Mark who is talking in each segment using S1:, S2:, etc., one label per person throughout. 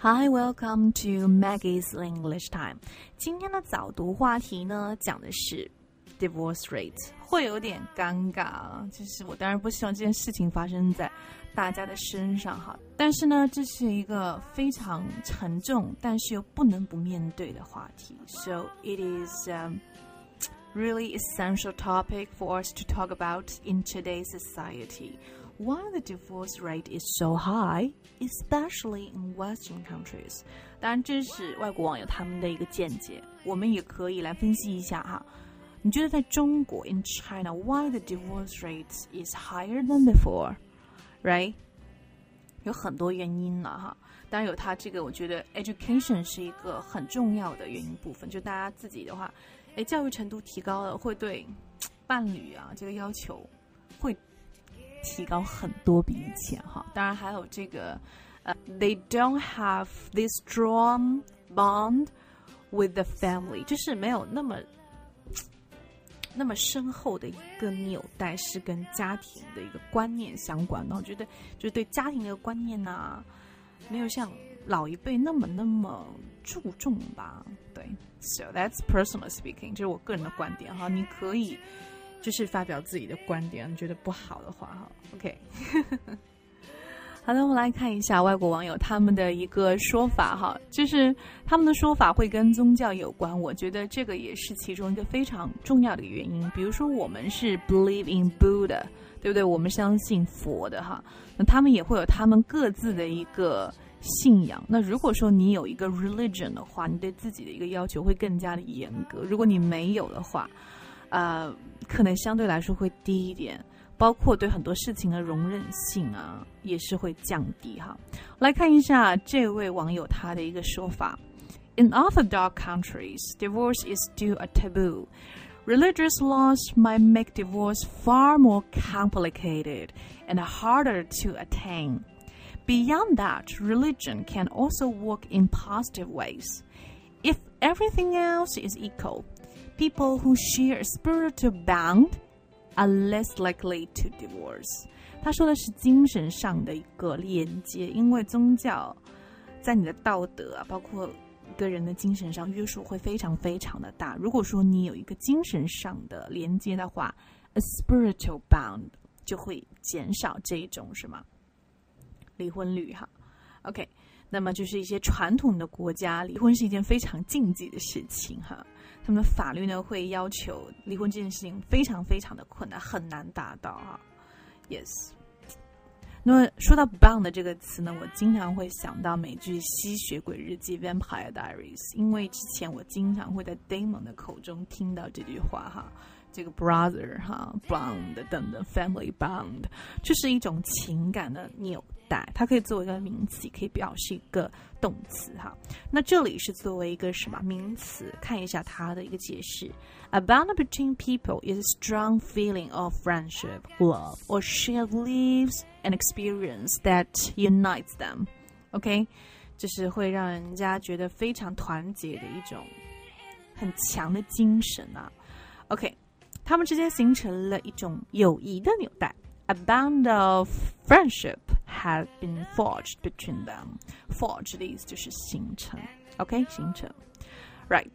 S1: Hi, welcome to Maggie's English Time。今天的早读话题呢，讲的是 divorce rate，会有点尴尬啊。就是我当然不希望这件事情发生在大家的身上哈，但是呢，这是一个非常沉重，但是又不能不面对的话题。So it is um really essential topic for us to talk about in today's society. Why the divorce rate is so high, especially in Western countries？当然，这是外国网友他们的一个见解，我们也可以来分析一下哈。你觉得在中国，in China，why the divorce rate is higher than before？Right？有很多原因了哈。当然有它这个，我觉得 education 是一个很重要的原因部分。就大家自己的话，哎，教育程度提高了，会对伴侣啊这个要求会。 提高很多比以前哈，当然还有这个，呃，they don't have this strong bond with the family，就是没有那么那么深厚的一个纽带，是跟家庭的一个观念相关的。我觉得就是对家庭的观念呐，没有像老一辈那么那么注重吧。对，so that's personal speaking，这是我个人的观点哈，你可以。 就是发表自己的观点，觉得不好的话，哈，OK。好的，我们来看一下外国网友他们的一个说法，哈，就是他们的说法会跟宗教有关，我觉得这个也是其中一个非常重要的原因。比如说，我们是 believe in Buddha，对不对？我们相信佛的，哈，那他们也会有他们各自的一个信仰。那如果说你有一个 religion 的话，你对自己的一个要求会更加的严格。如果你没有的话，呃，可能相对来说会低一点，包括对很多事情的容忍性啊，也是会降低哈。来看一下这位网友他的一个说法：In Orthodox countries, divorce is still a taboo. Religious laws might make divorce far more complicated and harder to attain. Beyond that, religion can also work in positive ways. If everything else is equal, people who share a spiritual bond are less likely to divorce。他说的是精神上的一个连接，因为宗教在你的道德，包括个人的精神上约束会非常非常的大。如果说你有一个精神上的连接的话，a spiritual bond 就会减少这种什么离婚率哈。OK，那么就是一些传统的国家，离婚是一件非常禁忌的事情哈。那么法律呢会要求离婚这件事情非常非常的困难，很难达到哈。Yes，那么说到 “bound” 这个词呢，我经常会想到美剧《吸血鬼日记》（Vampire Diaries），因为之前我经常会在 Damon 的口中听到这句话哈。这个 brother 哈 bond 等等 family bond，就是一种情感的纽带，它可以作为一个名词，可以表示一个动词哈。那这里是作为一个什么名词？看一下它的一个解释：A bond between people is a strong feeling of friendship, love, or shared lives and experience that unites them. OK，就是会让人家觉得非常团结的一种很强的精神啊。OK。 他们之间形成了一种友谊的纽带。A bond of friendship had been forged between them. Forge 的意思就是形成，OK，形成。Right.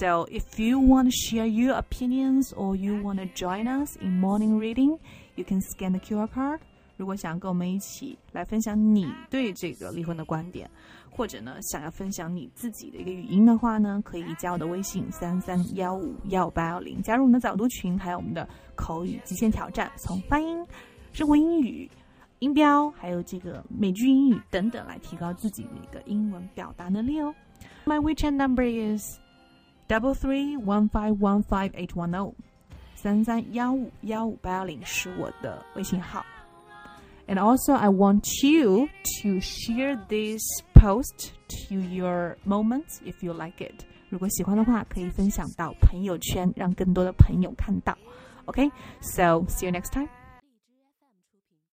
S1: So if you want to share your opinions or you want to join us in morning reading, you can scan the QR card. 如果想跟我们一起来分享你对这个离婚的观点，或者呢想要分享你自己的一个语音的话呢，可以加我的微信三三幺五幺八幺零，加入我们的早读群，还有我们的口语极限挑战，从发音、生活英语、音标，还有这个美剧英语等等来提高自己的一个英文表达能力哦。My WeChat number is double three one five one five eight one zero，三三幺五幺五八幺零是我的微信号。And also, I want you to share this post to your moments if you like it. 如果喜欢的话，可以分享到朋友圈，让更多的朋友看到。Okay, so see you next time.